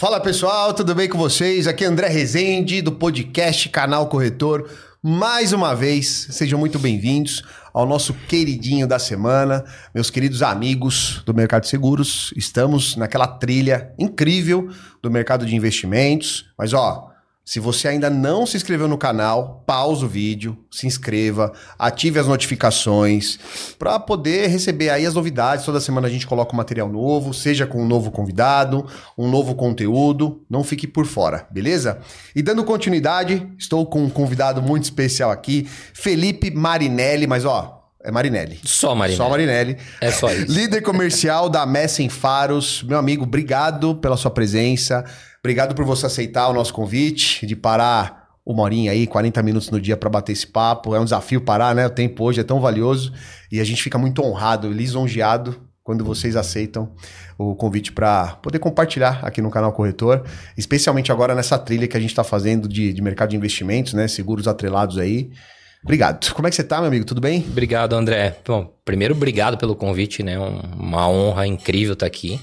Fala pessoal, tudo bem com vocês? Aqui é André Rezende do podcast Canal Corretor. Mais uma vez, sejam muito bem-vindos ao nosso queridinho da semana, meus queridos amigos do mercado de seguros. Estamos naquela trilha incrível do mercado de investimentos, mas ó, se você ainda não se inscreveu no canal, pausa o vídeo, se inscreva, ative as notificações para poder receber aí as novidades. Toda semana a gente coloca um material novo, seja com um novo convidado, um novo conteúdo. Não fique por fora, beleza? E dando continuidade, estou com um convidado muito especial aqui, Felipe Marinelli, mas ó, é Marinelli. Só Marinelli. Só Marinelli. É só isso. Líder comercial da Messen Faros. Meu amigo, obrigado pela sua presença. Obrigado por você aceitar o nosso convite, de parar uma horinha aí, 40 minutos no dia para bater esse papo. É um desafio parar, né? O tempo hoje é tão valioso e a gente fica muito honrado, lisonjeado quando vocês aceitam o convite para poder compartilhar aqui no canal Corretor, especialmente agora nessa trilha que a gente está fazendo de, de mercado de investimentos, né? Seguros atrelados aí. Obrigado. Como é que você tá, meu amigo? Tudo bem? Obrigado, André. Bom, primeiro, obrigado pelo convite, né? Uma honra incrível estar aqui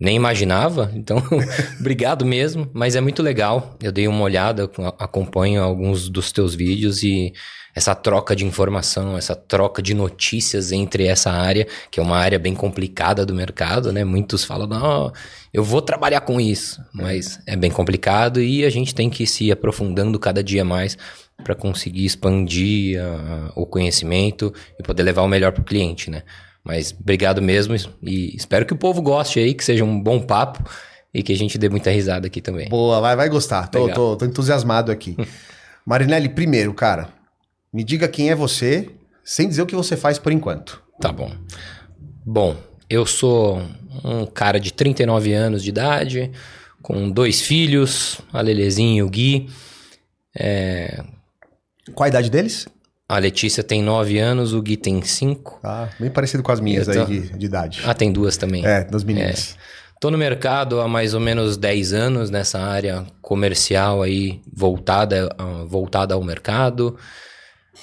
nem imaginava, então obrigado mesmo, mas é muito legal. Eu dei uma olhada, acompanho alguns dos teus vídeos e essa troca de informação, essa troca de notícias entre essa área, que é uma área bem complicada do mercado, né? Muitos falam, não, eu vou trabalhar com isso, mas é bem complicado e a gente tem que ir se aprofundando cada dia mais para conseguir expandir a, o conhecimento e poder levar o melhor para o cliente, né? Mas obrigado mesmo e espero que o povo goste aí, que seja um bom papo e que a gente dê muita risada aqui também. Boa, vai, vai gostar. Tô, tô, tô entusiasmado aqui. Marinelli, primeiro, cara, me diga quem é você, sem dizer o que você faz por enquanto. Tá bom. Bom, eu sou um cara de 39 anos de idade, com dois filhos, a Lelezinha e o Gui. É... Qual a idade deles? A Letícia tem 9 anos, o Gui tem 5. Ah, bem parecido com as minhas tô... aí de, de, idade. Ah, tem duas também. É, das meninas. É. Tô no mercado há mais ou menos 10 anos nessa área comercial aí voltada, uh, voltada ao mercado.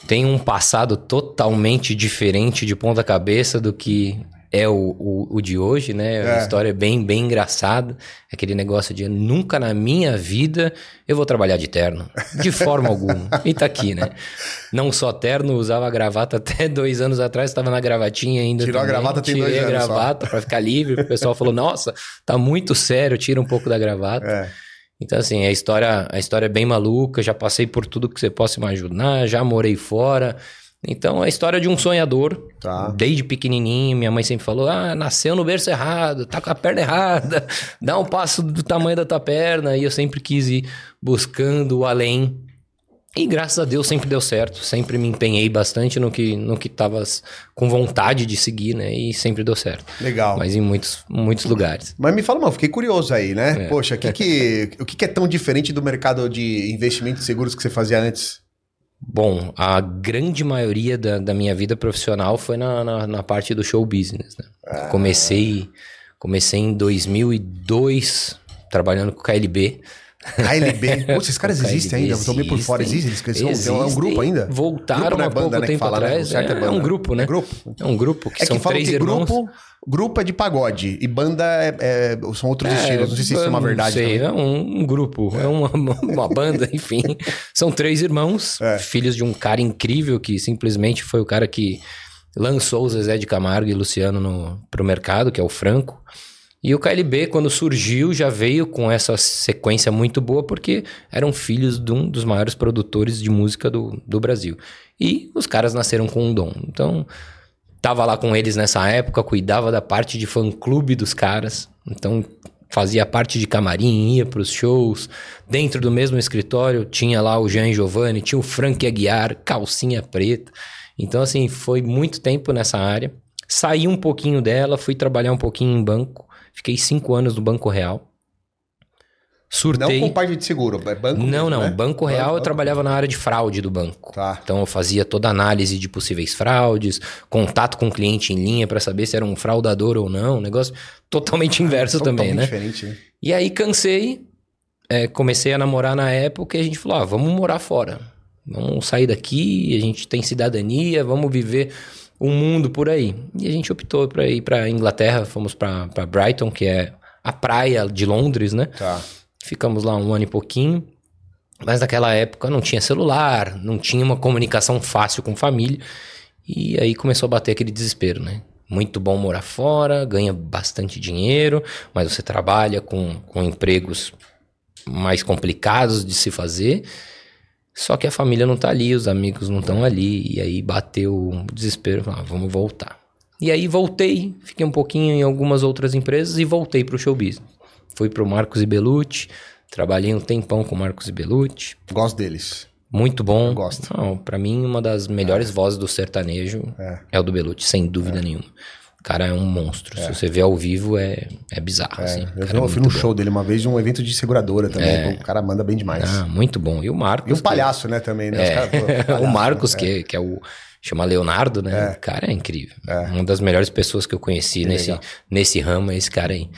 Tem um passado totalmente diferente de ponta cabeça do que é o, o, o, de hoje, né? É. Uma história bem, bem engraçada. Aquele negócio de nunca na minha vida eu vou trabalhar de terno. De forma alguma. E tá aqui, né? Não só terno, usava gravata até dois anos atrás, estava na gravatinha ainda. Tirou também. a gravata tem Tirei dois anos. Tirei a gravata para ficar livre. O pessoal falou: nossa, tá muito sério, tira um pouco da gravata. É. Então, assim, a história, a história é bem maluca. Já passei por tudo que você possa imaginar, já morei fora. Então, é a história de um sonhador. Tá. Desde pequenininho, minha mãe sempre falou: ah, nasceu no berço errado, tá com a perna errada, dá um passo do tamanho da tua perna. E eu sempre quis ir buscando o além. E graças a Deus sempre deu certo. Sempre me empenhei bastante no que no que tava com vontade de seguir, né? E sempre deu certo. Legal. Mas em muitos, muitos lugares. Mas me fala, mano, fiquei curioso aí, né? É. Poxa, que que, o que, que é tão diferente do mercado de investimento de seguros que você fazia antes? Bom, a grande maioria da, da minha vida profissional foi na, na, na parte do show business. Né? Ah. Comecei, comecei em 2002 trabalhando com o KLB. KLB? Esses caras existem ainda? Eu tô meio por fora. Existem? Eles cresceram? Existem, é um grupo ainda? Voltaram grupo, há é pouco banda, né, tempo fala, atrás. Né? É, é, é, um grupo, né? É grupo? É um grupo que é são que três irmãos. Grupo, grupo é de pagode e banda é, é são outros estilos. Não sei se isso é uma verdade. Sei, é um, um grupo, é, uma, uma banda, enfim. São três irmãos, filhos de um cara incrível que simplesmente foi o cara que lançou o Zezé de Camargo e Luciano no, pro mercado, que é o Franco. E o KLB, quando surgiu, já veio com essa sequência muito boa, porque eram filhos de um dos maiores produtores de música do, do Brasil. E os caras nasceram com um dom. Então, tava lá com eles nessa época, cuidava da parte de fã-clube dos caras. Então, fazia parte de camarim, ia para os shows. Dentro do mesmo escritório, tinha lá o Jean Giovanni, tinha o Frank Aguiar, calcinha preta. Então, assim, foi muito tempo nessa área. Saí um pouquinho dela, fui trabalhar um pouquinho em banco. Fiquei cinco anos no Banco Real. Surtei. Não com parte de seguro, é banco Não, mesmo, não. Né? Banco Real banco, eu banco. trabalhava na área de fraude do banco. Tá. Então eu fazia toda a análise de possíveis fraudes, contato com o cliente em linha para saber se era um fraudador ou não. Um negócio totalmente inverso ah, também, né? diferente, né? E aí cansei, é, comecei a namorar na época e a gente falou: ah, vamos morar fora. Vamos sair daqui, a gente tem cidadania, vamos viver o mundo por aí. E a gente optou para ir para Inglaterra, fomos para Brighton, que é a praia de Londres, né? Tá. Ficamos lá um ano e pouquinho. Mas naquela época não tinha celular, não tinha uma comunicação fácil com família. E aí começou a bater aquele desespero, né? Muito bom morar fora, ganha bastante dinheiro, mas você trabalha com, com empregos mais complicados de se fazer. Só que a família não tá ali, os amigos não estão ali. E aí bateu o desespero, ah, vamos voltar. E aí voltei, fiquei um pouquinho em algumas outras empresas e voltei pro show business. Fui pro Marcos e Belucci, trabalhei um tempão com o Marcos e Belucci. Gosto deles. Muito bom. Eu gosto. Não, pra mim, uma das melhores é. vozes do sertanejo é, é o do Belucci, sem dúvida é. nenhuma. O cara é um monstro. Se é. você vê ao vivo, é, é bizarro. É. Assim. Eu, eu fui num show dele uma vez de um evento de seguradora também. O cara manda bem demais. Ah, muito bom. E o Marcos. E o palhaço, que... né, também, né? Cara, pô, palhaço, o Marcos, né? que, que é o chama Leonardo, né? É. O cara é incrível. É. Uma das melhores pessoas que eu conheci nesse, nesse ramo é esse cara aí.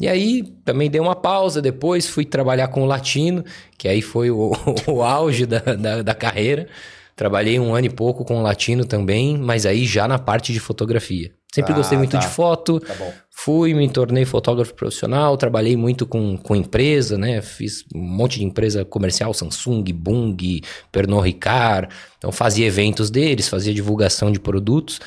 E aí também dei uma pausa depois, fui trabalhar com o latino, que aí foi o, o auge da, da, da, carreira. Trabalhei um ano e pouco com o latino também, mas aí já na parte de fotografia. Sempre ah, gostei muito tá. de foto. Tá fui, me tornei fotógrafo profissional, trabalhei muito com, com empresa, né? Fiz um monte de empresa comercial, Samsung, Bung, Pernod Ricard. Então fazia eventos deles, fazia divulgação de produtos.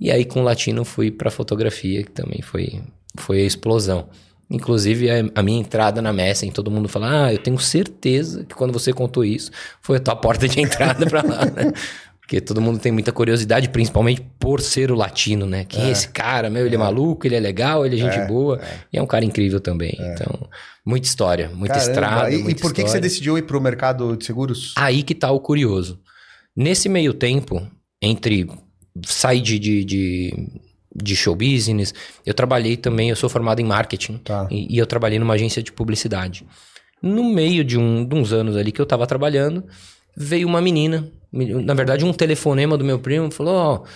E aí com o latino fui para fotografia, que também foi, foi a explosão. Inclusive, a, minha entrada na Messen, todo mundo fala: Ah, eu tenho certeza que quando você contou isso, foi a tua porta de entrada para lá, né? Porque todo mundo tem muita curiosidade, principalmente por ser o latino, né? Quem é, é esse cara? Meu, ele é. é. maluco, ele é legal, ele é gente é, boa. É. E é um cara incrível também. É. Então, muita história, muita Caramba, estrada. E, muita e por que, que você decidiu ir para o mercado de seguros? Aí que tá o curioso. Nesse meio tempo, entre sair de, de, de de show business. Eu trabalhei também, eu sou formado em marketing tá. e, e, eu trabalhei numa agência de publicidade. No meio de, um, de uns anos ali que eu tava trabalhando, veio uma menina, na verdade um telefonema do meu primo, falou, ó, oh,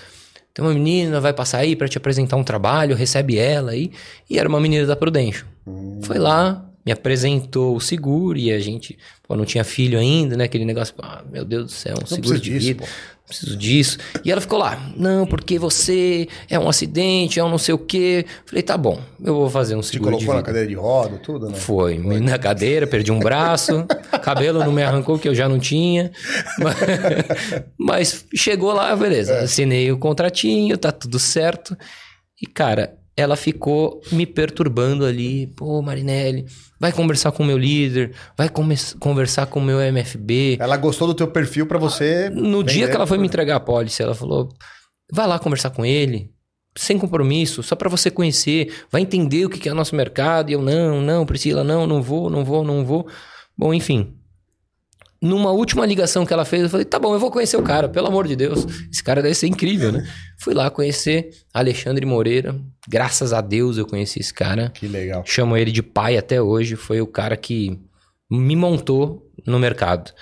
tem uma menina, vai passar aí para te apresentar um trabalho, recebe ela aí. E era uma menina da Prudential. Hum. Foi lá, me apresentou o seguro e a gente, pô, não tinha filho ainda, né? Aquele negócio, ah, meu Deus do céu, um não seguro de disso, vida. Pô preciso disso. E ela ficou lá, não, porque você é um acidente, é um não sei o quê. Falei, tá bom, eu vou fazer um seguro Te colocou na cadeira de roda, tudo, né? Foi, Foi. na cadeira, perdi um braço, cabelo não me arrancou, que eu já não tinha. Mas, mas chegou lá, beleza, é. assinei o contratinho, tá tudo certo. E, cara, ela ficou me perturbando ali. Pô, Marinelli, vai conversar com o meu líder, vai conversar com o meu MFB. Ela gostou do teu perfil para você. No dia que ela foi me entregar a pólice, ela falou: vai lá conversar com ele, sem compromisso, só para você conhecer, vai entender o que é o nosso mercado. E eu, não, não, Priscila, não, não vou, não vou, não vou. Bom, enfim, numa última ligação que ela fez, eu falei: tá bom, eu vou conhecer o cara, pelo amor de Deus. Esse cara deve ser incrível, né? Fui lá conhecer Alexandre Moreira. Graças a Deus eu conheci esse cara. Que legal. Chamo ele de pai até hoje. Foi o cara que me montou no mercado.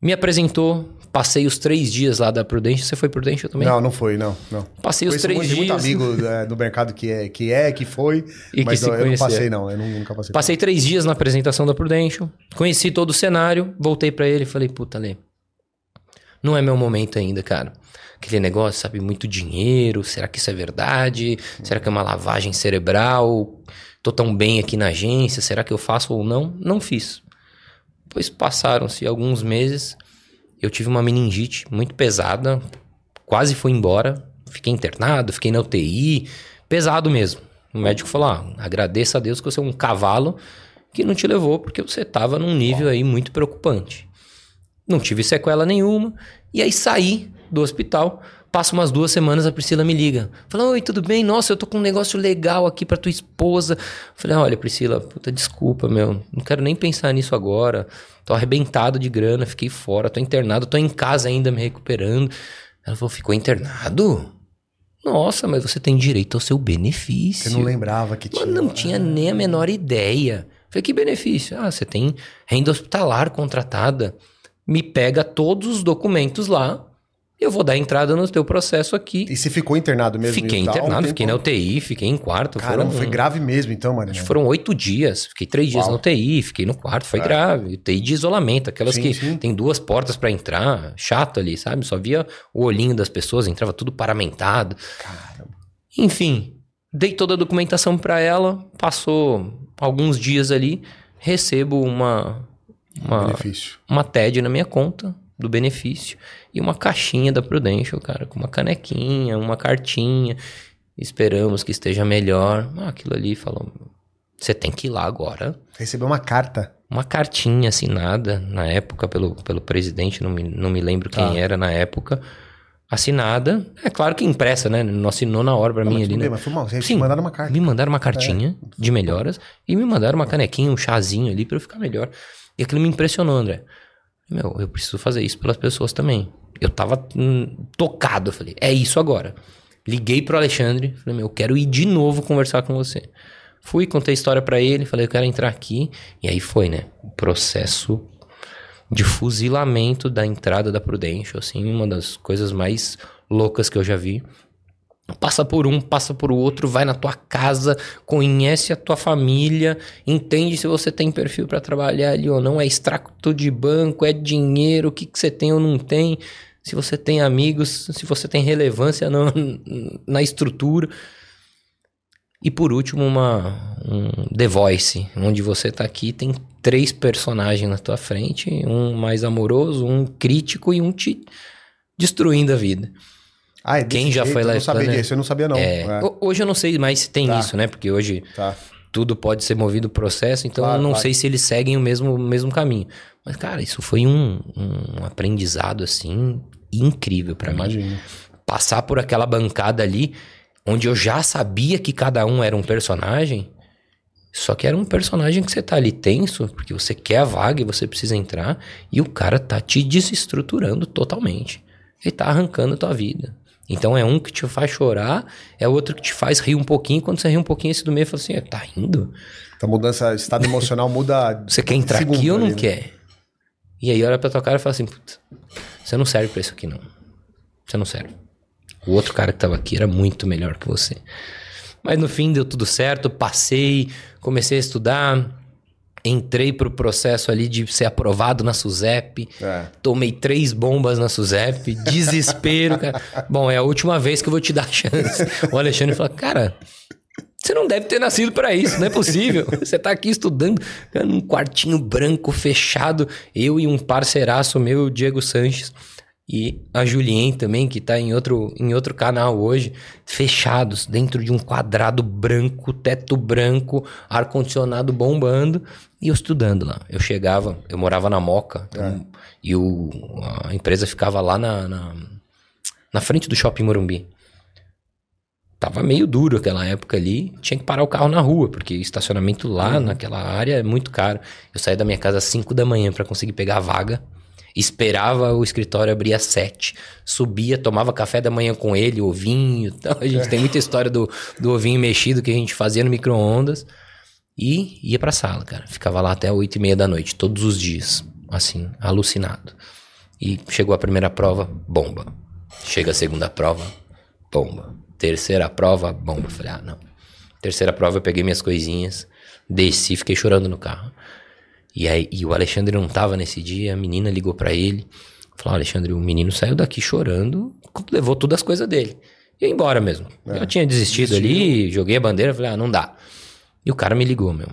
Me apresentou, Passei os três dias lá da Prudential. Você foi Prudential também? Não, não foi, não. não. Passei os três muito, dias. muito amigo é, do mercado que é, que é, que foi. E mas que não, eu não passei, não. Eu nunca passei. Passei três dias na apresentação da Prudential. Conheci todo o cenário. Voltei para ele e falei, puta, Lê, não é meu momento ainda, cara. Aquele negócio, sabe, muito dinheiro. Será que isso é verdade? Será que é uma lavagem cerebral? Tô tão bem aqui na agência. Será que eu faço ou não? Não fiz. Depois passaram-se alguns meses eu tive uma meningite muito pesada, quase fui embora, fiquei internado, fiquei na UTI, pesado mesmo. O médico falou: ah, agradeça a Deus que você é um cavalo que não te levou porque você estava num nível aí muito preocupante. Não tive sequela nenhuma, e aí saí do hospital Passa umas duas semanas, a Priscila me liga. Fala, oi, tudo bem? Nossa, eu tô com um negócio legal aqui pra tua esposa. Falei, olha, Priscila, puta, desculpa, meu. Não quero nem pensar nisso agora. Tô arrebentado de grana, fiquei fora, tô internado, tô em casa ainda me recuperando. Ela falou, ficou internado? Nossa, mas você tem direito ao seu benefício. Você não lembrava que tinha. Mas não tinha nem a menor ideia. Falei, que benefício? Ah, você tem renda hospitalar contratada. Me pega todos os documentos lá eu vou dar entrada no teu processo aqui. E você ficou internado mesmo? Fiquei internado, fiquei na UTI, fiquei em quarto. Caramba, foram, foi grave mesmo então, mano. Acho que foram oito dias. Fiquei três dias Uau. na UTI, fiquei no quarto, foi é. grave. UTI de isolamento, aquelas sim, que sim. tem duas portas para entrar, chato ali, sabe? Só via o olhinho das pessoas, entrava tudo paramentado. Caramba. Enfim, Dei toda a documentação para ela, passou alguns dias ali, recebo uma uma, benefício. uma TED na minha conta do benefício e uma caixinha da Prudential, cara, com uma canequinha, uma cartinha. Esperamos que esteja melhor. Ah, aquilo ali falou: você tem que ir lá agora. Recebeu uma carta. Uma cartinha assinada na época pelo, pelo presidente, não me, não me lembro quem tá. era na época assinada. É claro que impressa, né? Não assinou na hora pra não, mim ali, né? Mas foi mal, vocês Sim, mandaram uma carta. Me mandaram uma cartinha é. de melhoras e me mandaram uma canequinha, um chazinho ali para eu ficar melhor. E aquilo me impressionou, André. Meu, eu preciso fazer isso pelas pessoas também. Eu tava hum, tocado, eu falei, é isso agora. Liguei pro Alexandre, falei, meu, eu quero ir de novo conversar com você. Fui, contei a história para ele, falei, eu quero entrar aqui. E aí foi, né? O processo de fuzilamento da entrada da Prudential, assim, uma das coisas mais loucas que eu já vi. Passa por um, passa por outro, vai na tua casa, conhece a tua família, entende se você tem perfil para trabalhar ali ou não, é extrato de banco, é dinheiro, o que, que você tem ou não tem, se você tem amigos, se você tem relevância na, na estrutura. E por último, uma, um The Voice, onde você tá aqui, tem três personagens na tua frente, um mais amoroso, um crítico e um te destruindo a vida. Ah, é Quem já jeito? foi lá... Eu não sabia disso, eu não sabia não. É, é. Hoje eu não sei mais se tem tá. isso, né? Porque hoje tá. tudo pode ser movido processo, então claro, eu não claro. sei se eles seguem o mesmo, o mesmo caminho. Mas, cara, isso foi um, um aprendizado, assim, incrível para mim. Passar por aquela bancada ali onde eu já sabia que cada um era um personagem, só que era um personagem que você tá ali tenso, porque você quer a vaga e você precisa entrar, e o cara tá te desestruturando totalmente. Ele tá arrancando a tua vida. Então é um que te faz chorar, é outro que te faz rir um pouquinho, quando você ri um pouquinho, esse do meio fala assim, é, tá rindo? Tá mudando, esse estado emocional muda... você quer entrar aqui ou não ali, né? quer? E aí olha pra tua cara e fala assim, puta, você não serve pra isso aqui não. Você não serve. O outro cara que tava aqui era muito melhor que você. Mas no fim deu tudo certo, passei, comecei a estudar, entrei pro processo ali de ser aprovado na SUSEP, é. tomei três bombas na SUSEP, desespero, cara. Bom, é a última vez que eu vou te dar a chance. O Alexandre falou, cara, você não deve ter nascido para isso, não é possível. Você tá aqui estudando num quartinho branco fechado, eu e um parceiraço meu, Diego Sanches e a Julien também, que está em outro, em outro canal hoje, fechados dentro de um quadrado branco, teto branco, ar-condicionado bombando, e eu estudando lá. Eu chegava, eu morava na Moca, então, é. e o, a empresa ficava lá na, na, na frente do shopping Morumbi. Tava meio duro aquela época ali, tinha que parar o carro na rua, porque estacionamento lá uhum. naquela área é muito caro. Eu saí da minha casa às 5 da manhã para conseguir pegar a vaga esperava o escritório abrir às sete, subia, tomava café da manhã com ele, ovinho. Então, a gente tem muita história do, do ovinho mexido que a gente fazia no micro-ondas. E ia pra sala, cara. Ficava lá até oito e meia da noite, todos os dias. Assim, alucinado. E chegou a primeira prova, bomba. Chega a segunda prova, bomba. Terceira prova, bomba. Falei, ah, não. Terceira prova, eu peguei minhas coisinhas, desci, fiquei chorando no carro. E, aí, e o Alexandre não tava nesse dia, a menina ligou para ele. Falou: Alexandre, o menino saiu daqui chorando, levou todas as coisas dele. E ia embora mesmo. É, eu tinha desistido desistiu. ali, joguei a bandeira, falei: ah, não dá. E o cara me ligou, meu.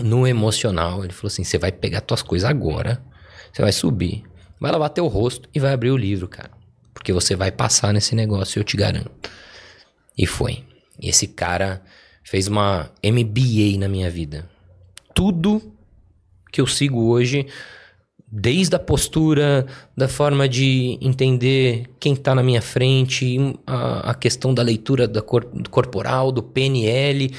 No emocional, ele falou assim: você vai pegar tuas coisas agora, você vai subir, vai lavar teu rosto e vai abrir o livro, cara. Porque você vai passar nesse negócio, eu te garanto. E foi. E esse cara fez uma MBA na minha vida. Tudo que eu sigo hoje, desde a postura, da forma de entender quem está na minha frente, a, a, questão da leitura da cor, corporal, do PNL,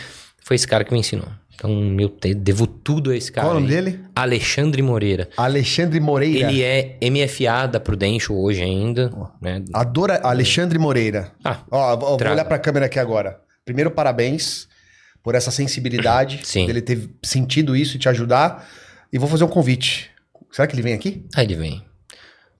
foi esse cara que me ensinou. Então, eu te, devo tudo a esse cara. Qual o nome dele? Alexandre Moreira. Alexandre Moreira. Ele é MFA da Prudential hoje ainda. Oh. Né? Adora Alexandre Moreira. Ah, Ó, vou olhar para a câmera aqui agora. Primeiro, parabéns por essa sensibilidade Sim. dele ter sentido isso e te ajudar. E vou fazer um convite. Será que ele vem aqui? Ah, ele vem.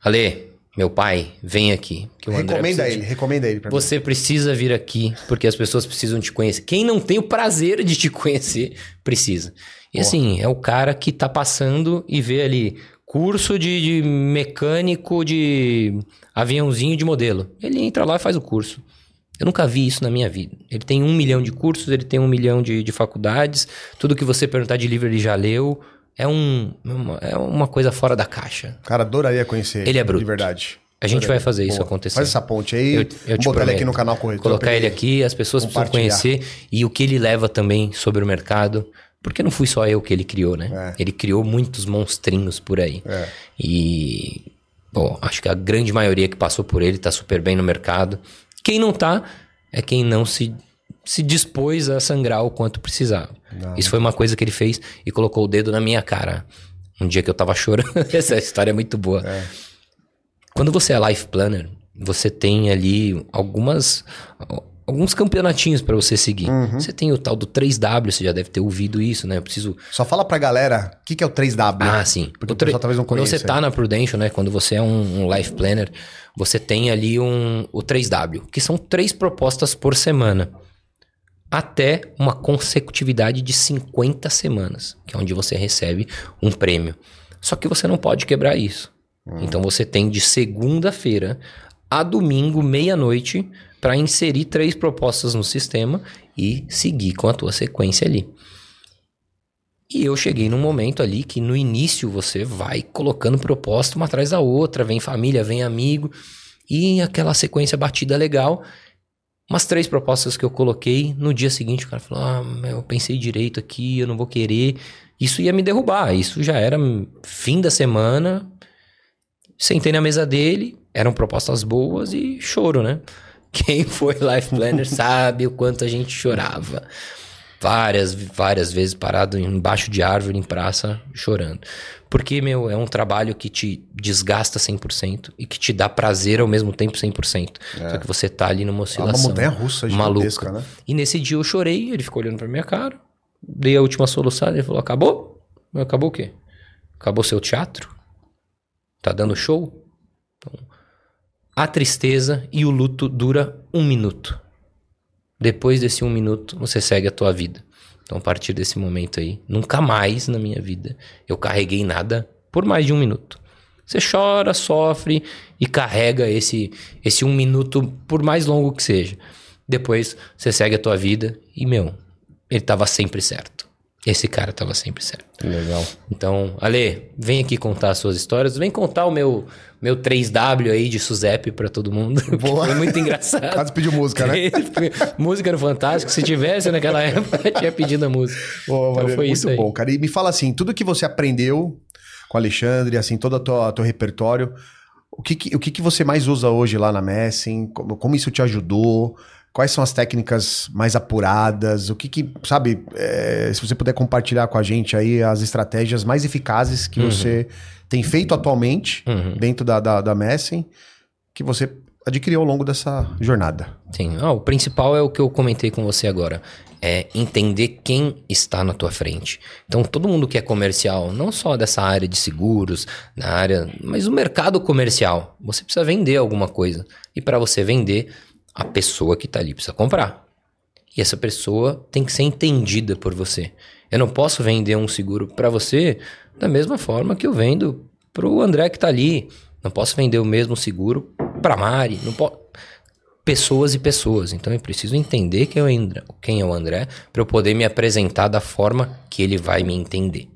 Ale, meu pai, vem aqui. recomenda ele, recomenda ele pra Você mim. precisa vir aqui, porque as pessoas precisam te conhecer. Quem não tem o prazer de te conhecer, precisa. E assim, é o cara que tá passando e vê ali curso de, de mecânico de aviãozinho de modelo. Ele entra lá e faz o curso. Eu nunca vi isso na minha vida. Ele tem um milhão de cursos, ele tem um milhão de, de faculdades, tudo que você perguntar de livro ele já leu. É, um, uma, é uma coisa fora da caixa. Cara, adoraria conhecer. Ele é bruto. De verdade. A gente vai fazer isso acontecer. Faz essa ponte aí. Eu, eu botar ele aqui no canal corretor. Colocar ele aqui, as pessoas precisam conhecer e o que ele leva também sobre o mercado. Porque não fui só eu que ele criou, né? É. Ele criou muitos monstrinhos por aí. É. E, bom, acho que a grande maioria que passou por ele tá super bem no mercado. Quem não tá é quem não se, se dispôs a sangrar o quanto precisava. Não. Isso foi uma coisa que ele fez e colocou o dedo na minha cara. Um dia que eu tava chorando. Essa história é muito boa. É. Quando você é life planner, você tem ali algumas alguns campeonatinhos para você seguir. Uhum. Você tem o tal do 3W, você já deve ter ouvido isso, né? Eu preciso. Só fala pra galera o que, que é o 3W. Ah, sim. Porque o, talvez não Quando você tá na Prudential, né? Quando você é um, um, life planner, você tem ali um, o 3W, que são três propostas por semana. Até uma consecutividade de 50 semanas, que é onde você recebe um prêmio. Só que você não pode quebrar isso. Hum. Então você tem de segunda-feira a domingo, meia-noite, para inserir três propostas no sistema e seguir com a tua sequência ali. E eu cheguei num momento ali que no início você vai colocando proposta uma atrás da outra, vem família, vem amigo, e aquela sequência batida legal. Umas três propostas que eu coloquei, no dia seguinte o cara falou: Ah, eu pensei direito aqui, eu não vou querer. Isso ia me derrubar. Isso já era fim da semana, Sentei na mesa dele, eram propostas boas e choro, né? Quem foi Life Planner sabe o quanto a gente chorava. Várias, várias vezes parado embaixo de árvore, em praça, chorando. Porque, meu, é um trabalho que te desgasta 100% e que te dá prazer ao mesmo tempo 100%. É. Só que você tá ali numa oscilação. É uma montanha russa maluca. Né? E nesse dia eu chorei, ele ficou olhando pra minha cara. Dei a última solução, ele falou: acabou? Acabou o quê? Acabou seu teatro? Tá dando show? Então, a tristeza e o luto dura um minuto. Depois desse um minuto, você segue a tua vida. Então, a partir desse momento aí, nunca mais na minha vida eu carreguei nada por mais de um minuto. Você chora, sofre e carrega esse, esse um minuto, por mais longo que seja. Depois você segue a tua vida e, meu, ele estava sempre certo. Esse cara tava sempre certo. Legal. Então, Ale, vem aqui contar as suas histórias. Vem contar o meu meu 3W aí de Suzep para todo mundo. Boa. Foi muito engraçado. Quase pediu música, né? música no Fantástico. Se tivesse naquela época, tinha pedido a música. Boa, então, foi muito isso bom, cara. E me fala assim, tudo que você aprendeu com o Alexandre, assim, todo o teu, teu repertório, o que, que, o que, que você mais usa hoje lá na Messing? Como, como isso te ajudou? Quais são as técnicas mais apuradas? O que que, sabe, é, se você puder compartilhar com a gente aí as estratégias mais eficazes que uhum. você tem feito atualmente uhum. dentro da, da, da Messing, que você adquiriu ao longo dessa jornada. Sim, ah, o principal é o que eu comentei com você agora. É entender quem está na tua frente. Então, todo mundo que é comercial, não só dessa área de seguros, na área, mas o mercado comercial, você precisa vender alguma coisa. E para você vender, a pessoa que está ali precisa comprar. E essa pessoa tem que ser entendida por você. Eu não posso vender um seguro para você da mesma forma que eu vendo para o André que está ali. Não posso vender o mesmo seguro para Mari. Não posso pessoas e pessoas. Então eu preciso entender quem é o André, quem é o André para eu poder me apresentar da forma que ele vai me entender.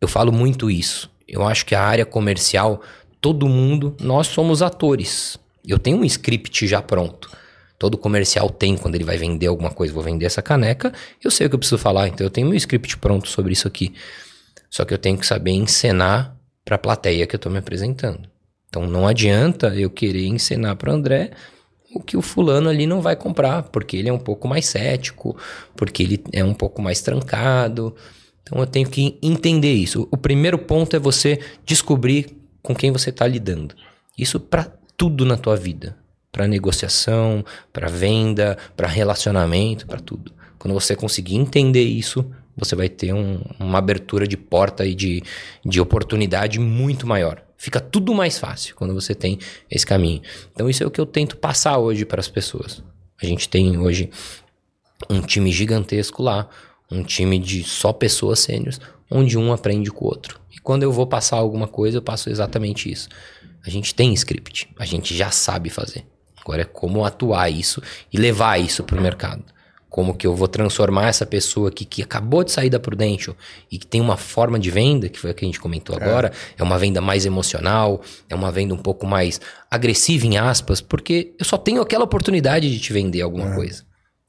Eu falo muito isso. Eu acho que a área comercial, todo mundo, nós somos atores. Eu tenho um script já pronto. Todo comercial tem quando ele vai vender alguma coisa. Vou vender essa caneca, eu sei o que eu preciso falar, então eu tenho meu script pronto sobre isso aqui. Só que eu tenho que saber encenar para a plateia que eu estou me apresentando. Então não adianta eu querer ensinar para André o que o fulano ali não vai comprar, porque ele é um pouco mais cético, porque ele é um pouco mais trancado. Então eu tenho que entender isso. O primeiro ponto é você descobrir com quem você está lidando. Isso para tudo na tua vida, para negociação, para venda, para relacionamento, para tudo. Quando você conseguir entender isso, você vai ter um, uma abertura de porta e de, de oportunidade muito maior. Fica tudo mais fácil quando você tem esse caminho. Então, isso é o que eu tento passar hoje para as pessoas. A gente tem hoje um time gigantesco lá, um time de só pessoas sêniores, onde um aprende com o outro. E quando eu vou passar alguma coisa, eu passo exatamente isso. A gente tem script, a gente já sabe fazer. Agora é como atuar isso e levar isso para o mercado. Como que eu vou transformar essa pessoa aqui que acabou de sair da Prudential e que tem uma forma de venda, que foi a que a gente comentou é. agora, é uma venda mais emocional, é uma venda um pouco mais agressiva, em aspas, porque eu só tenho aquela oportunidade de te vender alguma é. coisa.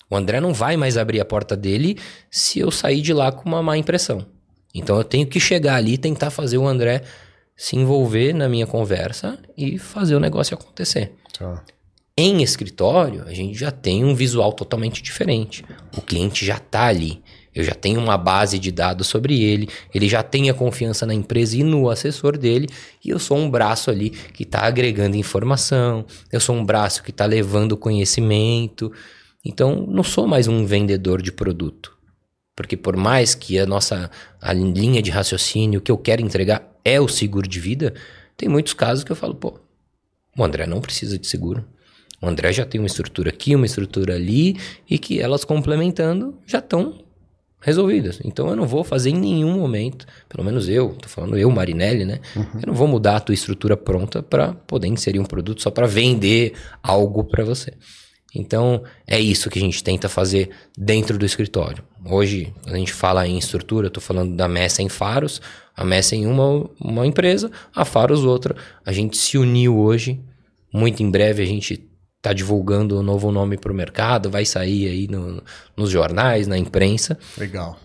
O André não vai mais abrir a porta dele se eu sair de lá com uma má impressão. Então eu tenho que chegar ali e tentar fazer o André se envolver na minha conversa e fazer o negócio acontecer. Tá. Em escritório, a gente já tem um visual totalmente diferente. O cliente já está ali. Eu já tenho uma base de dados sobre ele, ele já tem a confiança na empresa e no assessor dele, e eu sou um braço ali que está agregando informação, eu sou um braço que está levando conhecimento. Então, não sou mais um vendedor de produto. Porque por mais que a nossa a linha de raciocínio, o que eu quero entregar é o seguro de vida, tem muitos casos que eu falo, pô, o André não precisa de seguro. O André já tem uma estrutura aqui, uma estrutura ali, e que elas complementando já estão resolvidas. Então eu não vou fazer em nenhum momento, pelo menos eu, tô falando eu, Marinelli, né? Uhum. Eu não vou mudar a tua estrutura pronta para poder inserir um produto só para vender algo para você. Então, é isso que a gente tenta fazer dentro do escritório. Hoje, quando a gente fala em estrutura, eu estou falando da Messa em Faros, a Messa em uma, uma empresa, a Faros outra. A gente se uniu hoje, muito em breve a gente está divulgando um novo nome para o mercado, vai sair aí no, nos jornais, na imprensa. Legal.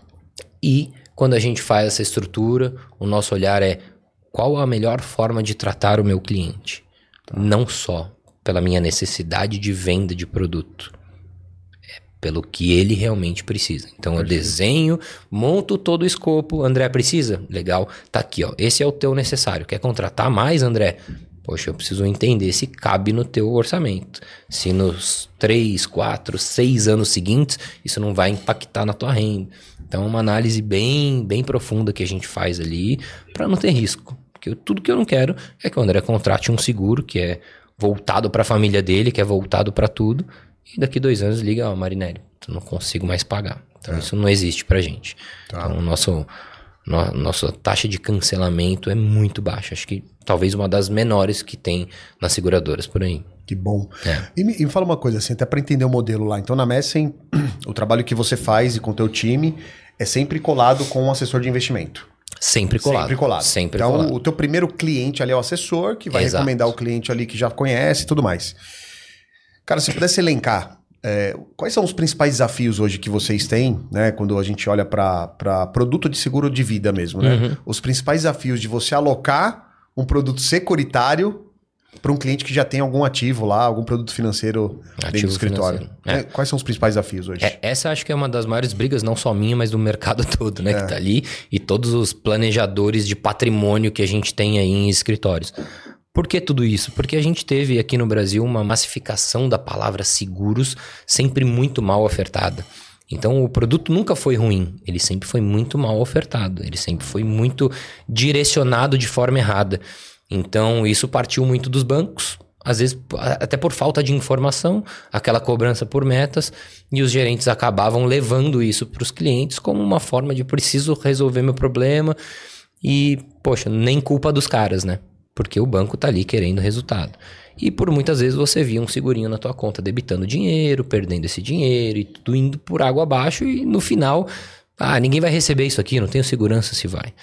E quando a gente faz essa estrutura, o nosso olhar é qual a melhor forma de tratar o meu cliente. Tá. Não só pela minha necessidade de venda de produto. É pelo que ele realmente precisa. Então eu desenho, monto todo o escopo. André, precisa? Legal. Tá aqui, ó. Esse é o teu necessário. Quer contratar mais, André? Poxa, eu preciso entender se cabe no teu orçamento. Se nos três, quatro, seis anos seguintes isso não vai impactar na tua renda. Então é uma análise bem, bem profunda que a gente faz ali para não ter risco. Porque tudo que eu não quero é que o André contrate um seguro que é voltado para a família dele, que é voltado para tudo, e daqui dois anos liga, ó, Marinelli, não consigo mais pagar. Então é. isso não existe pra gente. Tá. Então nosso, no, nossa taxa de cancelamento é muito baixa. Acho que talvez uma das menores que tem nas seguradoras por aí. Que bom. É. E, me, e, me, fala uma coisa, assim, até para entender o modelo lá. Então, na Messen, o trabalho que você faz e com o teu time é sempre colado com um assessor de investimento. Sempre colado. Sempre colado. Sempre então, colado. o teu primeiro cliente ali é o assessor, que vai Exato. recomendar o cliente ali que já conhece e tudo mais. Cara, se pudesse elencar, é, quais são os principais desafios hoje que vocês têm, né? Quando a gente olha para produto de seguro de vida mesmo, né? Uhum. Os principais desafios de você alocar um produto securitário para um cliente que já tem algum ativo lá, algum produto financeiro ativo dentro do escritório. É. Quais são os principais desafios hoje? É, essa acho que é uma das maiores brigas, não só minha, mas do mercado todo, né? É. Que tá ali. E todos os planejadores de patrimônio que a gente tem aí em escritórios. Por que tudo isso? Porque a gente teve aqui no Brasil uma massificação da palavra seguros sempre muito mal ofertada. Então o produto nunca foi ruim, ele sempre foi muito mal ofertado, ele sempre foi muito direcionado de forma errada. Então, isso partiu muito dos bancos, às vezes até por falta de informação, aquela cobrança por metas, e os gerentes acabavam levando isso para os clientes como uma forma de preciso resolver meu problema. E, poxa, nem culpa dos caras, né? Porque o banco tá ali querendo resultado. E por muitas vezes você via um segurinho na tua conta debitando dinheiro, perdendo esse dinheiro e tudo indo por água abaixo e no final, ah, ninguém vai receber isso aqui, não tenho segurança se vai.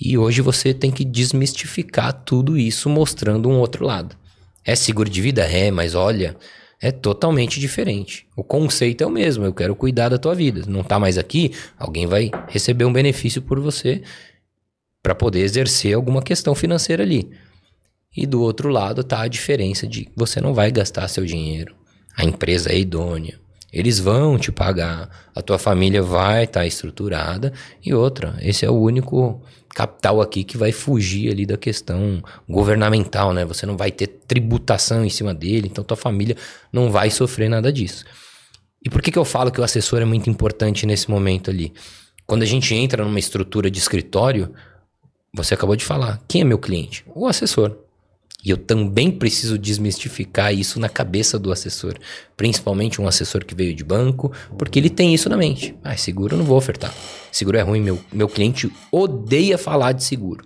E hoje você tem que desmistificar tudo isso mostrando um outro lado. É seguro de vida? É, mas olha, é totalmente diferente. O conceito é o mesmo, eu quero cuidar da tua vida. Não tá mais aqui, alguém vai receber um benefício por você para poder exercer alguma questão financeira ali. E do outro lado tá a diferença de você não vai gastar seu dinheiro. A empresa é idônea. Eles vão te pagar, a tua família vai estar tá estruturada e outra, esse é o único capital aqui que vai fugir ali da questão governamental, né? Você não vai ter tributação em cima dele, então tua família não vai sofrer nada disso. E por que, que eu falo que o assessor é muito importante nesse momento ali? Quando a gente entra numa estrutura de escritório, você acabou de falar, quem é meu cliente? O assessor. E eu também preciso desmistificar isso na cabeça do assessor, principalmente um assessor que veio de banco, porque ele tem isso na mente. Ah, seguro eu não vou ofertar. Seguro é ruim, meu, meu cliente odeia falar de seguro.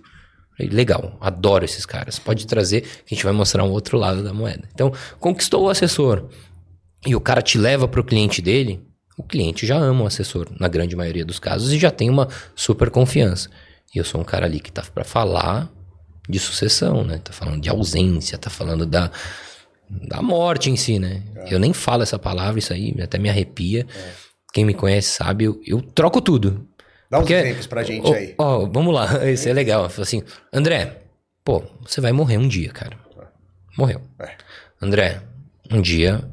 Legal, adoro esses caras. Pode trazer, que a gente vai mostrar um outro lado da moeda. Então, conquistou o assessor e o cara te leva para o cliente dele, o cliente já ama o assessor, na grande maioria dos casos, e já tem uma super confiança. E eu sou um cara ali que tá para falar de sucessão, né? Tá falando de ausência, tá falando da, da morte em si, né? É. Eu nem falo essa palavra, isso aí até me arrepia. É. Quem me conhece sabe, eu, eu troco tudo. Dá uns Porque, exemplos pra gente ó, aí. Ó, vamos lá, isso é legal. Assim, André, pô, você vai morrer um dia, cara. Morreu. É. André, um dia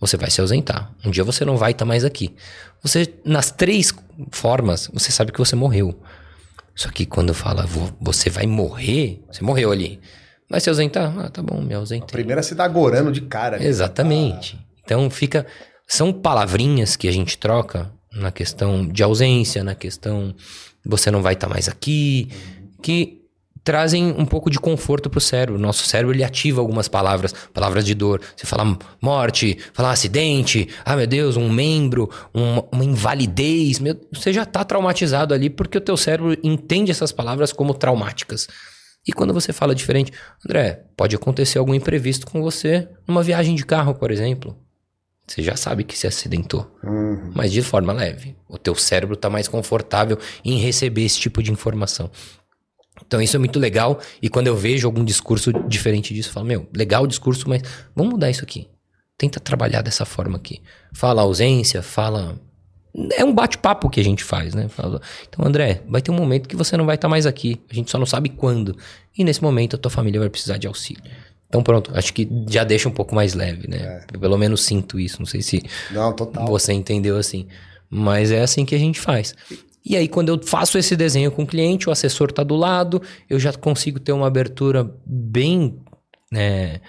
você vai se ausentar. Um dia você não vai estar tá mais aqui. Você, nas três formas, você sabe que você morreu. Só que quando fala você vai morrer, você morreu ali. Vai se ausentar? Ah, tá bom, me ausentei. A primeira se dá gorando de cara. Exatamente. Ah. Então fica. São palavrinhas que a gente troca na questão de ausência, na questão você não vai estar tá mais aqui, que trazem um pouco de conforto para o cérebro. Nosso cérebro ele ativa algumas palavras, palavras de dor. Você fala morte, fala acidente, ah meu Deus, um membro, uma, uma invalidez, meu, você já está traumatizado ali porque o teu cérebro entende essas palavras como traumáticas. E quando você fala diferente, André, pode acontecer algum imprevisto com você numa viagem de carro, por exemplo. Você já sabe que se acidentou, uhum. mas de forma leve. O teu cérebro está mais confortável em receber esse tipo de informação. Então isso é muito legal. E quando eu vejo algum discurso diferente disso, eu falo, meu, legal o discurso, mas vamos mudar isso aqui. Tenta trabalhar dessa forma aqui. Fala ausência, fala. É um bate-papo que a gente faz, né? Fala, então, André, vai ter um momento que você não vai estar mais aqui. A gente só não sabe quando. E nesse momento a tua família vai precisar de auxílio. Então pronto, acho que já deixa um pouco mais leve, né? É. pelo menos sinto isso. Não sei se não, total. você entendeu assim. Mas é assim que a gente faz. E aí, quando eu faço esse desenho com o cliente, o assessor está do lado, eu já consigo ter uma abertura bem né,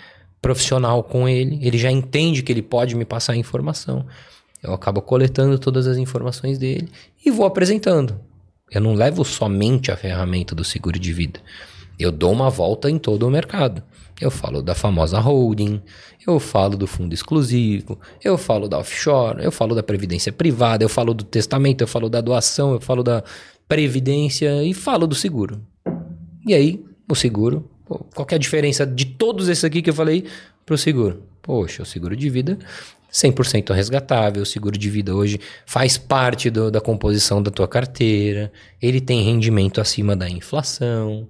profissional com ele. Ele já entende que ele pode me passar a informação. Eu acabo coletando todas as informações dele e vou apresentando. Eu não levo somente a ferramenta do seguro de vida. Eu dou uma volta em todo o mercado. Eu falo da famosa holding, eu falo do fundo exclusivo, eu falo da offshore, eu falo da previdência privada, eu falo do testamento, eu falo da doação, eu falo da previdência e falo do seguro. E aí, o seguro, pô, qual é a diferença de todos esses aqui que eu falei para o seguro? Poxa, o seguro de vida 100% resgatável, o seguro de vida hoje faz parte do, da composição da tua carteira, ele tem rendimento acima da inflação,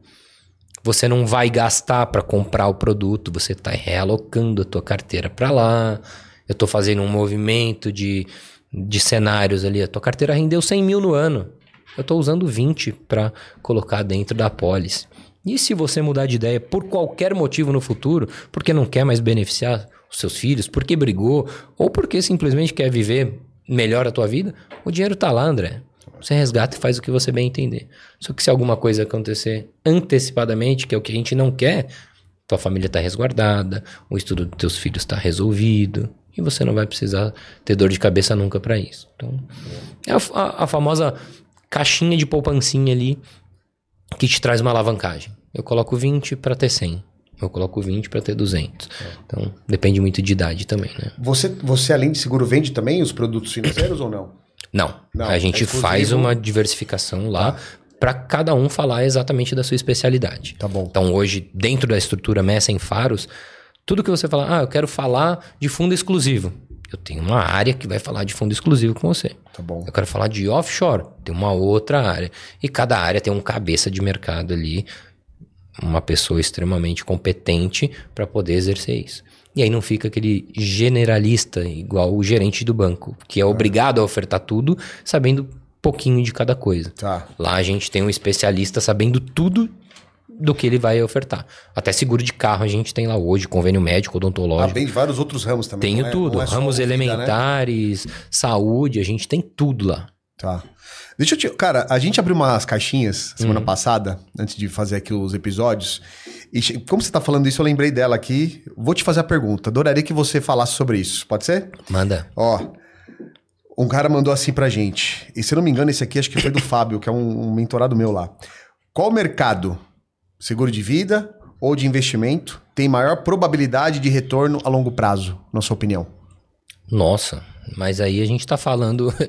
você não vai gastar para comprar o produto, você está realocando a tua carteira para lá. Eu estou fazendo um movimento de, de cenários ali. A tua carteira rendeu 100 mil no ano. Eu estou usando 20 para colocar dentro da pólice. E se você mudar de ideia por qualquer motivo no futuro, porque não quer mais beneficiar os seus filhos, porque brigou, ou porque simplesmente quer viver melhor a tua vida, o dinheiro está lá, André. Você resgata e faz o que você bem entender. Só que se alguma coisa acontecer antecipadamente, que é o que a gente não quer, tua família está resguardada, o estudo dos teus filhos está resolvido e você não vai precisar ter dor de cabeça nunca para isso. Então, é a, a, a, famosa caixinha de poupancinha ali que te traz uma alavancagem. Eu coloco 20 para ter 100. Eu coloco 20 para ter 200. Então, depende muito de idade também, né? Você, você além de seguro, vende também os produtos financeiros ou não? Não. não a gente é faz uma diversificação lá para cada um falar exatamente da sua especialidade. Tá bom. Então hoje, dentro da estrutura Messa em Faros, tudo que você falar, ah, eu quero falar de fundo exclusivo. Eu tenho uma área que vai falar de fundo exclusivo com você. Tá bom. Eu quero falar de offshore, tem uma outra área. E cada área tem um cabeça de mercado ali, uma pessoa extremamente competente para poder exercer isso. E aí não fica aquele generalista igual o gerente do banco, que é obrigado a ofertar tudo, sabendo pouquinho de cada coisa. Tá. Lá a gente tem um especialista sabendo tudo do que ele vai ofertar. Até seguro de carro a gente tem lá hoje, convênio médico, odontológico. Ah, tem vários outros ramos também. Tenho é, tudo, é ramos vida, né? elementares, né? saúde, a gente tem tudo lá. Tá. Deixa eu te. Cara, a gente abriu umas caixinhas semana uhum. passada, antes de fazer aqui os episódios. E como você tá falando isso, eu lembrei dela aqui. Vou te fazer a pergunta. Adoraria que você falasse sobre isso. Pode ser? Manda. Ó. Um cara mandou assim pra gente. E se eu não me engano, esse aqui acho que foi do Fábio, que é um, um mentorado meu lá. Qual mercado, seguro de vida ou de investimento, tem maior probabilidade de retorno a longo prazo, na sua opinião? Nossa, mas aí a gente tá falando.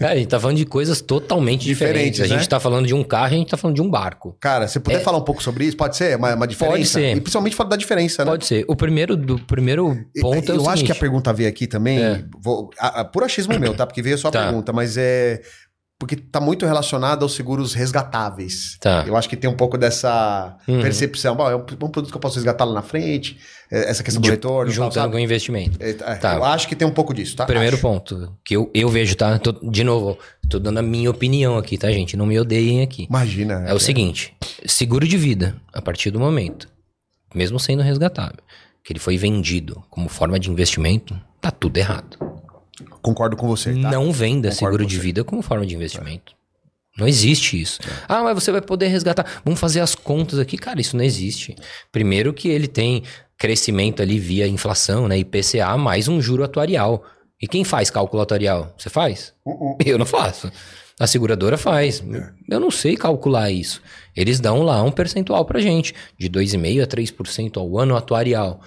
É, a gente tá falando de coisas totalmente diferentes. diferentes. A gente né? tá falando de um carro, a gente tá falando de um barco. Cara, você puder é... falar um pouco sobre isso, pode ser? Uma, uma diferença? Pode ser. E principalmente falar da diferença, né? Pode ser. O primeiro, do, primeiro ponto eu, é Eu acho que a pergunta veio aqui também, é. vou, a, a, por achismo meu, tá? Porque veio só a tá. pergunta, mas é porque está muito relacionado aos seguros resgatáveis. Tá. Eu acho que tem um pouco dessa uhum. percepção. Bom, é um, um, produto que eu posso resgatar lá na frente, é, essa questão do retorno. Juntando com o investimento. É, é, tá. Eu acho que tem um pouco disso, tá? Primeiro acho. ponto, que eu, eu vejo, tá? Tô, de novo, tô dando a minha opinião aqui, tá, gente? Não me odeiem aqui. Imagina. É, é o seguinte, seguro de vida, a partir do momento, mesmo sendo resgatável, que ele foi vendido como forma de investimento, tá tudo errado. Concordo com você. Tá? Não venda Concordo seguro de vida como forma de investimento. Não existe isso. É. Ah, mas você vai poder resgatar. Vamos fazer as contas aqui. Cara, isso não existe. Primeiro que ele tem crescimento ali via inflação, né? IPCA, mais um juro atuarial. E quem faz cálculo atuarial? Você faz? Uh -uh. Eu não faço. A seguradora faz. É. Eu não sei calcular isso. Eles dão lá um percentual pra gente, de 2,5% a 3% ao ano atuarial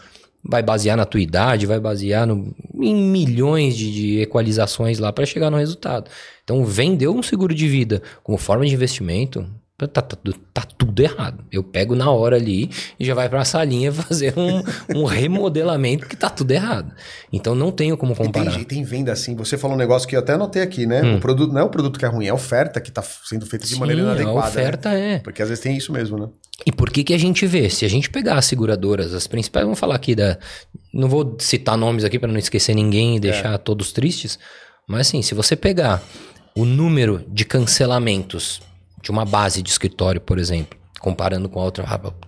vai basear na tua idade, vai basear no, em milhões de, de equalizações lá para chegar no resultado. Então, vendeu um seguro de vida como forma de investimento, tá, tá, tá, tá tudo errado. Eu pego na hora ali e já vai para a salinha fazer um, um remodelamento que tá tudo errado. Então, não tenho como comparar. Tem, tem, venda assim. Você falou um negócio que eu até anotei aqui, né? Hum. O produto não é o produto que é ruim, é a oferta que está sendo feita de Sim, maneira inadequada. A oferta né? é. Porque às vezes tem isso mesmo, né? E por que que a gente vê? Se a gente pegar as seguradoras, as principais, vamos falar aqui da. Não vou citar nomes aqui para não esquecer ninguém e deixar é. todos tristes. Mas assim, se você pegar o número de cancelamentos de uma base de escritório, por exemplo, comparando com a outra,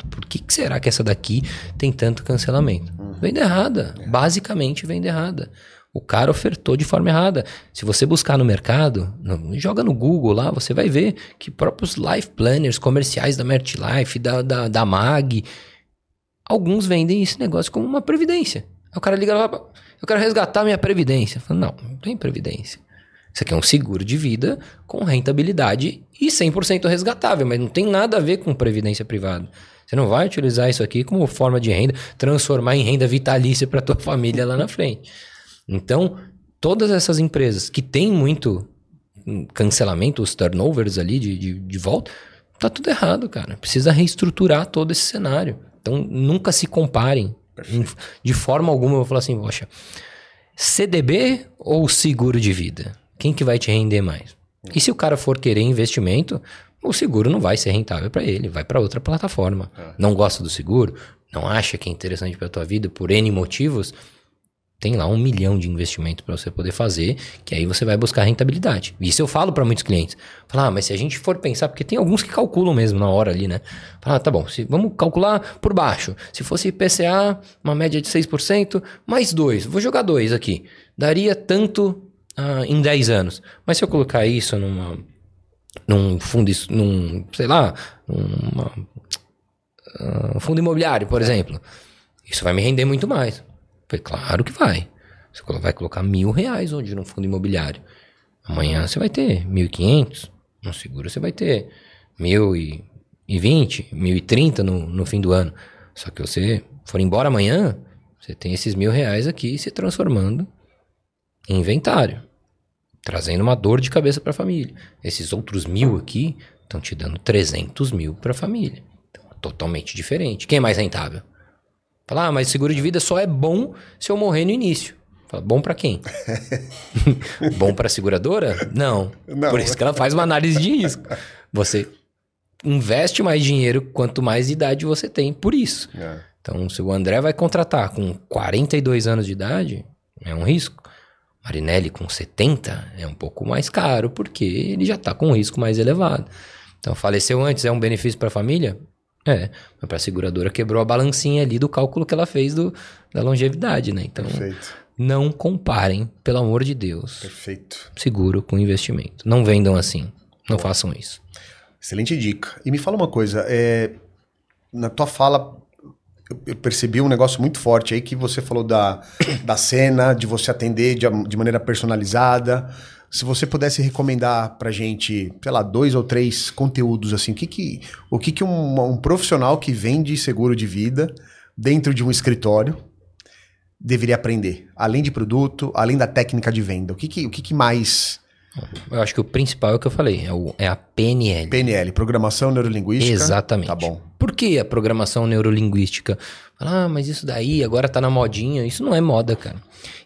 por que, que será que essa daqui tem tanto cancelamento? Uhum. Vende errada. É. Basicamente vende errada. O cara ofertou de forma errada. Se você buscar no mercado, no, joga no Google lá, você vai ver que próprios life planners comerciais da Mert Life, da, da, da Mag, alguns vendem esse negócio como uma previdência. Aí o cara liga lá, eu quero resgatar minha previdência. Falo, não, não tem previdência. Isso aqui é um seguro de vida com rentabilidade e 100% resgatável, mas não tem nada a ver com previdência privada. Você não vai utilizar isso aqui como forma de renda, transformar em renda vitalícia para tua família lá na frente. Então, todas essas empresas que têm muito cancelamento, os turnovers ali de, de, de volta, tá tudo errado, cara. Precisa reestruturar todo esse cenário. Então, nunca se comparem. De forma alguma, eu vou falar assim, poxa, CDB ou seguro de vida? Quem que vai te render mais? E se o cara for querer investimento, o seguro não vai ser rentável para ele, vai para outra plataforma. É. Não gosta do seguro, não acha que é interessante para tua vida por N motivos, tem lá um milhão de investimento para você poder fazer, que aí você vai buscar rentabilidade. Isso eu falo para muitos clientes. Falar, ah, mas se a gente for pensar, porque tem alguns que calculam mesmo na hora ali, né? Falar, ah, tá bom, se, vamos calcular por baixo. Se fosse IPCA, uma média de 6%, mais 2, vou jogar 2 aqui. Daria tanto ah, em 10 anos. Mas se eu colocar isso numa, num fundo, num, sei lá, numa, uh, fundo imobiliário, por exemplo, isso vai me render muito mais. Claro que vai. Você vai colocar mil reais hoje no fundo imobiliário. Amanhã você vai ter mil e quinhentos. No seguro você vai ter mil e vinte, mil e trinta no, no fim do ano. Só que você for embora amanhã, você tem esses mil reais aqui se transformando inventário. Trazendo uma dor de cabeça para a família. Esses outros mil aqui estão te dando 300 mil para a família. Então, totalmente diferente. Quem é mais rentável? Fala, ah, mas seguro de vida só é bom se eu morrer no início. Fala, bom para quem? bom para a seguradora? Não. Não. Por isso que ela faz uma análise de risco. Você investe mais dinheiro quanto mais idade você tem, por isso. É. Então, se o André vai contratar com 42 anos de idade, é um risco. Marinelli com 70 é um pouco mais caro, porque ele já está com um risco mais elevado. Então, faleceu antes, é um benefício para a família? É, mas para a seguradora quebrou a balancinha ali do cálculo que ela fez do, da longevidade, né? Então, Perfeito. não comparem, pelo amor de Deus. Perfeito. Seguro com investimento. Não vendam assim. Não Bom. façam isso. Excelente dica. E me fala uma coisa, é, na tua fala eu percebi um negócio muito forte aí que você falou da, da cena, de você atender de, de maneira personalizada. Se você pudesse recomendar pra gente, sei lá, dois ou três conteúdos, assim, o que que, o que, que um, um profissional que vende seguro de vida dentro de um escritório deveria aprender? Além de produto, além da técnica de venda, o que que, o que, que mais Eu acho que o principal é o que eu falei, é, o, é a PNL. PNL, Programação Neurolinguística. Exatamente. Tá bom. Por que a programação neurolinguística? Ah, mas isso daí agora tá na modinha. Isso não é moda, cara.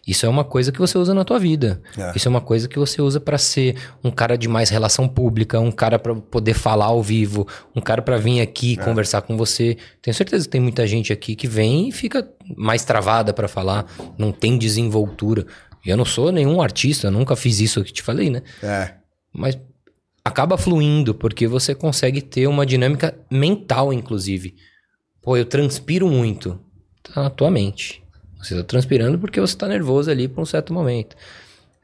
Isso é uma coisa que você usa na tua vida. É. Isso é uma coisa que você usa para ser um cara de mais relação pública, um cara para poder falar ao vivo, um cara para vir aqui é. conversar com você. Tenho certeza que tem muita gente aqui que vem e fica mais travada para falar, não tem desenvoltura. Eu não sou nenhum artista, nunca fiz isso que te falei, né? É. Mas acaba fluindo, porque você consegue ter uma dinâmica mental, inclusive. Pô, eu transpiro muito. Tá na tua mente. Você tá transpirando porque você tá nervoso ali por um certo momento.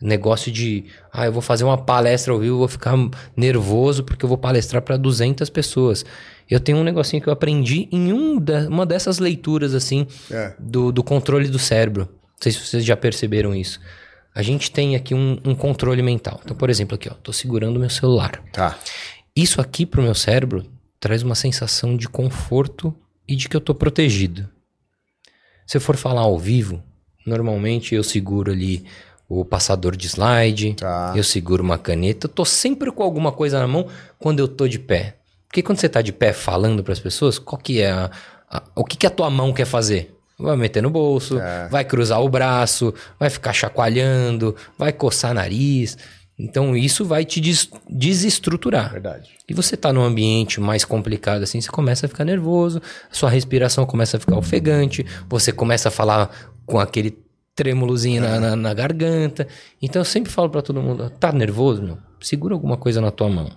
Negócio de, ah, eu vou fazer uma palestra ao vivo, vou ficar nervoso porque eu vou palestrar para 200 pessoas. Eu tenho um negocinho que eu aprendi em um de, uma dessas leituras, assim, é. do, do controle do cérebro. Não sei se vocês já perceberam isso. A gente tem aqui um, um controle mental. Então, por exemplo, aqui, ó, tô segurando meu celular. Tá. Isso aqui pro meu cérebro traz uma sensação de conforto e de que eu tô protegido. Se eu for falar ao vivo, normalmente eu seguro ali o passador de slide, tá. eu seguro uma caneta, eu tô sempre com alguma coisa na mão quando eu tô de pé. Porque quando você tá de pé falando para as pessoas, qual que é a, a, o que que a tua mão quer fazer? Vai meter no bolso, é. vai cruzar o braço, vai ficar chacoalhando, vai coçar nariz. Então isso vai te des desestruturar. Verdade. E você tá num ambiente mais complicado assim, você começa a ficar nervoso, sua respiração começa a ficar ofegante, você começa a falar com aquele trêmulozinho na, na, na, garganta. Então eu sempre falo para todo mundo: tá nervoso, meu? Segura alguma coisa na tua mão.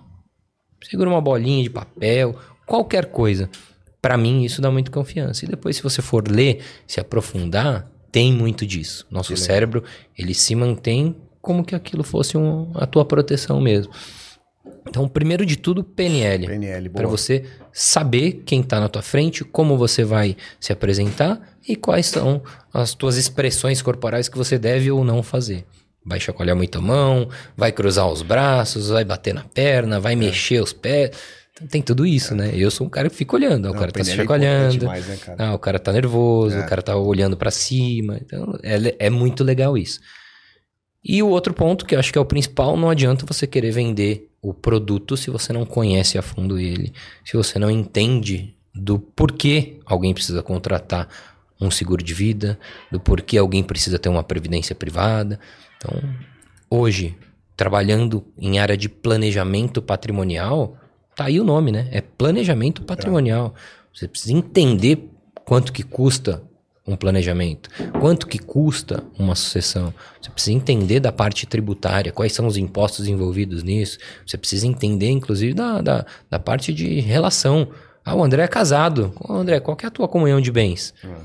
Segura uma bolinha de papel, qualquer coisa. Para mim, isso dá muita confiança. E depois, se você for ler, se aprofundar, tem muito disso. Nosso que cérebro, ele se mantém como que aquilo fosse um, a tua proteção mesmo. Então, primeiro de tudo, PNL. PNL, Para você saber quem está na tua frente, como você vai se apresentar e quais são as tuas expressões corporais que você deve ou não fazer. Vai chacoalhar muito a mão, vai cruzar os braços, vai bater na perna, vai é. mexer os pés. Tem tudo isso, né? Eu sou um cara que fica olhando. Não, o cara tá se é chacoalhando. Demais, né, ah, o cara tá nervoso, é. o cara tá olhando para cima. Então, é, é muito legal isso. E o outro ponto, que eu acho que é o principal, não adianta você querer vender o produto se você não conhece a fundo ele, se você não entende do porquê alguém precisa contratar um seguro de vida, do porquê alguém precisa ter uma previdência privada. Então, hoje, trabalhando em área de planejamento patrimonial, Tá aí o nome, né? É planejamento patrimonial. Você precisa entender quanto que custa um planejamento, quanto que custa uma sucessão. Você precisa entender da parte tributária, quais são os impostos envolvidos nisso. Você precisa entender, inclusive, da, da, da parte de relação. Ah, o André é casado. Ô, André, qual é a tua comunhão de bens? Hum.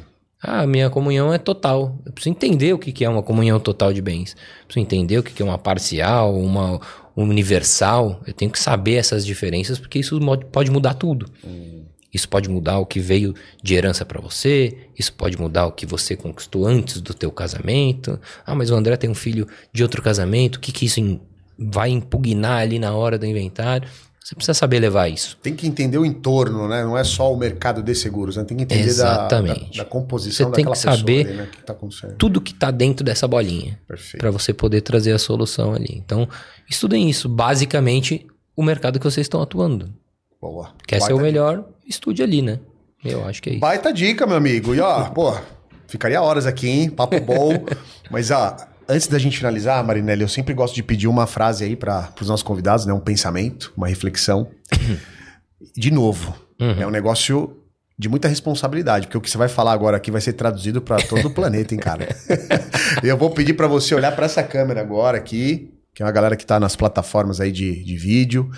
Ah, minha comunhão é total. Eu preciso entender o que é uma comunhão total de bens. Eu preciso entender o que é uma parcial, uma, universal, eu tenho que saber essas diferenças, porque isso pode mudar tudo. Hum. Isso pode mudar o que veio de herança para você, isso pode mudar o que você conquistou antes do teu casamento. Ah, mas o André tem um filho de outro casamento, o que, que isso vai impugnar ali na hora do inventário? Você precisa saber levar isso. Tem que entender o entorno, né? Não é só o mercado de seguros, né? Tem que entender Exatamente. Da, da, da composição você tem que saber ali, né? que tá tudo que está dentro dessa bolinha. Para você poder trazer a solução ali. Então, estudem isso. Basicamente, o mercado que vocês estão atuando. Boa. Quer Baita ser o melhor? Dica. Estude ali, né? Eu acho que é isso. Baita dica, meu amigo. E ó, pô, ficaria horas aqui, hein? Papo bom. Mas, ó, Antes da gente finalizar, Marinelli, eu sempre gosto de pedir uma frase aí para os nossos convidados, né? Um pensamento, uma reflexão. de novo, uhum. é um negócio de muita responsabilidade, porque o que você vai falar agora aqui vai ser traduzido para todo o planeta, hein, cara? eu vou pedir para você olhar para essa câmera agora aqui, que é uma galera que está nas plataformas aí de, de vídeo.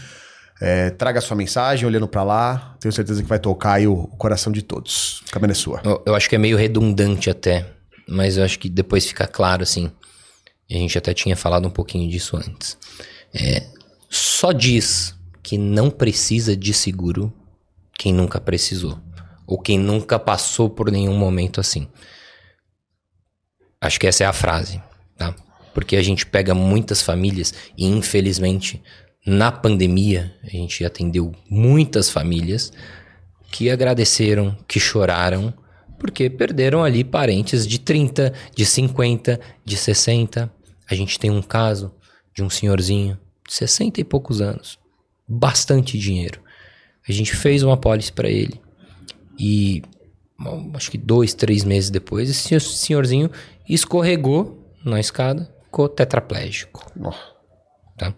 É, traga a sua mensagem olhando para lá. Tenho certeza que vai tocar aí o, o coração de todos. A câmera é sua. Eu, eu acho que é meio redundante até, mas eu acho que depois fica claro assim. A gente até tinha falado um pouquinho disso antes. É, só diz que não precisa de seguro quem nunca precisou. Ou quem nunca passou por nenhum momento assim. Acho que essa é a frase, tá? Porque a gente pega muitas famílias e infelizmente na pandemia a gente atendeu muitas famílias que agradeceram, que choraram, porque perderam ali parentes de 30, de 50, de 60. A gente tem um caso de um senhorzinho de 60 e poucos anos. Bastante dinheiro. A gente fez uma pólice para ele. E acho que dois, três meses depois, esse senhorzinho escorregou na escada, ficou tetraplégico. Oh. Tá?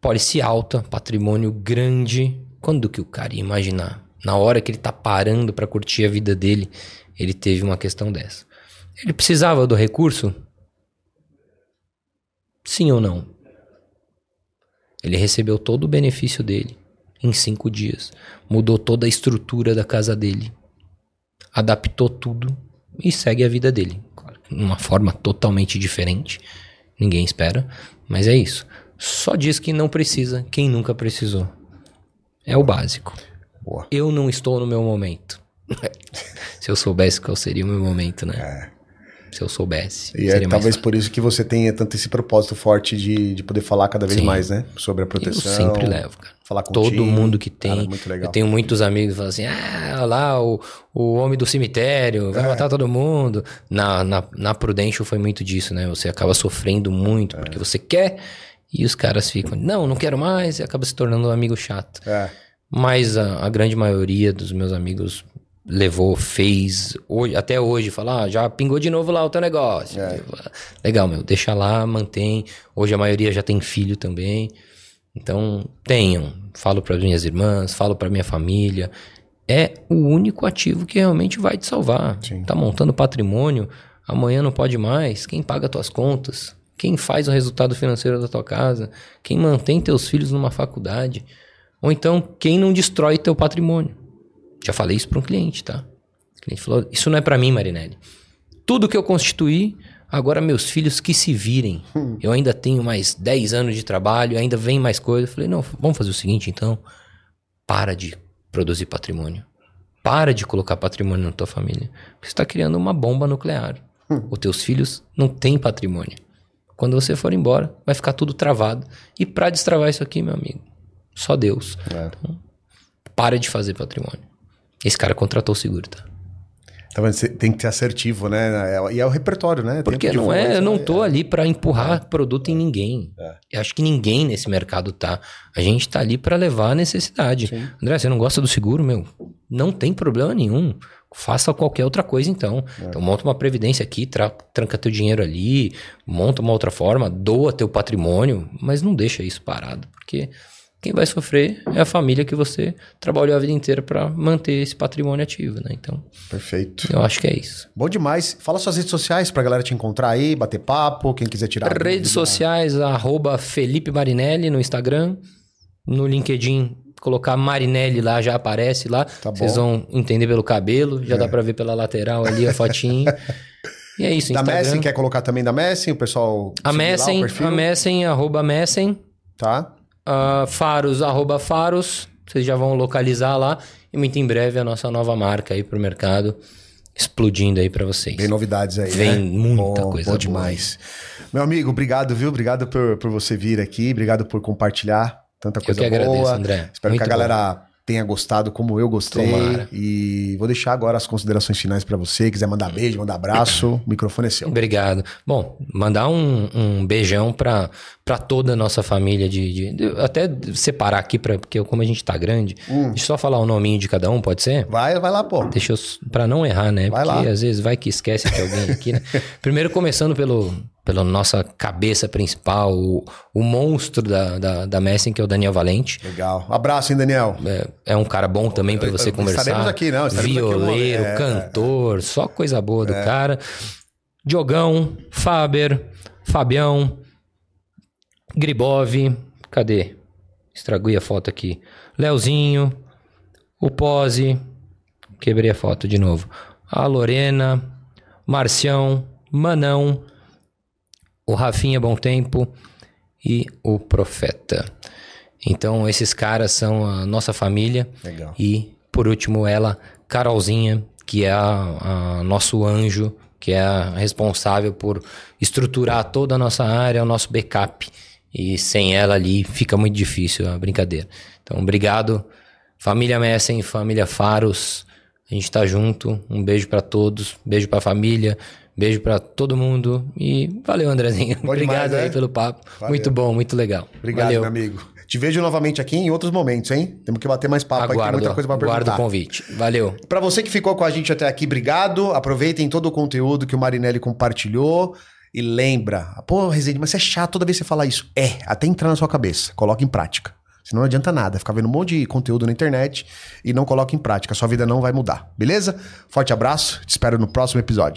Pólice alta, patrimônio grande. Quando que o cara ia imaginar? Na hora que ele tá parando para curtir a vida dele, ele teve uma questão dessa. Ele precisava do recurso? Sim ou não? Ele recebeu todo o benefício dele em cinco dias. Mudou toda a estrutura da casa dele. Adaptou tudo e segue a vida dele. Claro, uma forma totalmente diferente. Ninguém espera, mas é isso. Só diz que não precisa quem nunca precisou. É o básico. Boa. Eu não estou no meu momento. Se eu soubesse qual seria o meu momento, né? É se eu soubesse. E é talvez por isso que você tenha tanto esse propósito forte de, de poder falar cada vez Sim. mais, né? Sobre a proteção. Eu sempre levo, cara. Falar com Todo mundo que tem. Cara, muito legal. Eu tenho muitos amigos que falam assim: ah, lá, o, o homem do cemitério, vai é. matar todo mundo. Na, na, na Prudential foi muito disso, né? Você acaba sofrendo muito é. porque você quer e os caras ficam, não, não quero mais, e acaba se tornando um amigo chato. É. Mas a, a grande maioria dos meus amigos levou, fez, hoje, até hoje, fala, ah, já pingou de novo lá o teu negócio. É. Legal, meu, deixa lá, mantém. Hoje a maioria já tem filho também. Então, tenham. Falo para minhas irmãs, falo para minha família. É o único ativo que realmente vai te salvar. Sim. Tá montando patrimônio, amanhã não pode mais. Quem paga tuas contas? Quem faz o resultado financeiro da tua casa? Quem mantém teus filhos numa faculdade? Ou então, quem não destrói teu patrimônio? Já falei isso para um cliente, tá? O cliente falou: Isso não é para mim, Marinelli. Tudo que eu constituí, agora meus filhos que se virem. Hum. Eu ainda tenho mais 10 anos de trabalho, ainda vem mais coisa. Eu falei: Não, vamos fazer o seguinte então. Para de produzir patrimônio. Para de colocar patrimônio na tua família. Porque você está criando uma bomba nuclear. Hum. Os teus filhos não têm patrimônio. Quando você for embora, vai ficar tudo travado. E para destravar isso aqui, meu amigo, só Deus. É. Então, para de fazer patrimônio. Esse cara contratou o seguro, tá? Tá vendo? Você tem que ser assertivo, né? É, e é o repertório, né? Porque não é, eu não tô é. ali para empurrar é. produto em ninguém. É. Eu acho que ninguém nesse mercado tá. A gente tá ali para levar a necessidade. Sim. André, você não gosta do seguro, meu? Não tem problema nenhum. Faça qualquer outra coisa então. É. Então monta uma previdência aqui, tra tranca teu dinheiro ali, monta uma outra forma, doa teu patrimônio, mas não deixa isso parado, porque quem vai sofrer é a família que você trabalhou a vida inteira para manter esse patrimônio ativo, né? Então. Perfeito. Eu acho que é isso. Bom demais. Fala suas redes sociais pra galera te encontrar aí, bater papo, quem quiser tirar. Redes sociais, arroba Felipe Marinelli no Instagram, no LinkedIn. Colocar Marinelli lá, já aparece lá. Tá Vocês vão entender pelo cabelo, já é. dá pra ver pela lateral ali a fotinho. e é isso. Da Instagram. Messen, quer colocar também da Messen? O pessoal. A Messen, a Messen, arroba Messen. Tá uh, faros, arroba faros, vocês já vão localizar lá. E muito em breve a nossa nova marca aí pro mercado explodindo aí para vocês. Vem novidades aí, Vem né? muita bom, coisa bom demais. Meu amigo, obrigado, viu? Obrigado por, por você vir aqui, obrigado por compartilhar tanta coisa Eu que boa. Agradeço, André. Espero muito que a galera bom tenha gostado como eu gostei. Tomara. E vou deixar agora as considerações finais para você. Quiser mandar beijo, mandar abraço, o microfone é seu. Obrigado. Bom, mandar um, um beijão para toda a nossa família. De, de, de até separar aqui, pra, porque como a gente tá grande, hum. deixa eu só falar o nominho de cada um, pode ser? Vai, vai lá, pô. Deixa eu. Pra não errar, né? Vai porque lá. às vezes vai que esquece de alguém aqui, né? Primeiro, começando pelo, pela nossa cabeça principal, o, o monstro da, da, da Messing, que é o Daniel Valente. Legal. Abraço, hein, Daniel? É, é um cara bom também para você conversar. Estaremos aqui, não. Estaremos Violeiro, aqui cantor, só coisa boa do é. cara. Diogão, Faber, Fabião, Gribov, cadê? Estraguei a foto aqui. Leozinho, o Pose, quebrei a foto de novo. A Lorena, Marcião, Manão, o Rafinha Bom Tempo e o Profeta. Então, esses caras são a nossa família. Legal. E, por último, ela, Carolzinha, que é a, a nosso anjo, que é a responsável por estruturar toda a nossa área, o nosso backup. E sem ela ali fica muito difícil a brincadeira. Então, obrigado, família Messen, família Faros. A gente tá junto. Um beijo para todos, beijo para a família, Beijo para todo mundo e valeu, Andrezinho. Bom Obrigado demais, aí né? pelo papo. Valeu. Muito bom, muito legal. Obrigado, valeu. meu amigo. Te vejo novamente aqui em outros momentos, hein? Temos que bater mais papo aguardo, tem muita coisa para perguntar. Aguardo o convite. Valeu. Para você que ficou com a gente até aqui, obrigado. Aproveitem todo o conteúdo que o Marinelli compartilhou. E lembra, pô, Rezende, mas você é chato toda vez que você fala isso. É, até entrar na sua cabeça. Coloca em prática. Senão não adianta nada. Ficar vendo um monte de conteúdo na internet e não coloca em prática. Sua vida não vai mudar. Beleza? Forte abraço. Te espero no próximo episódio.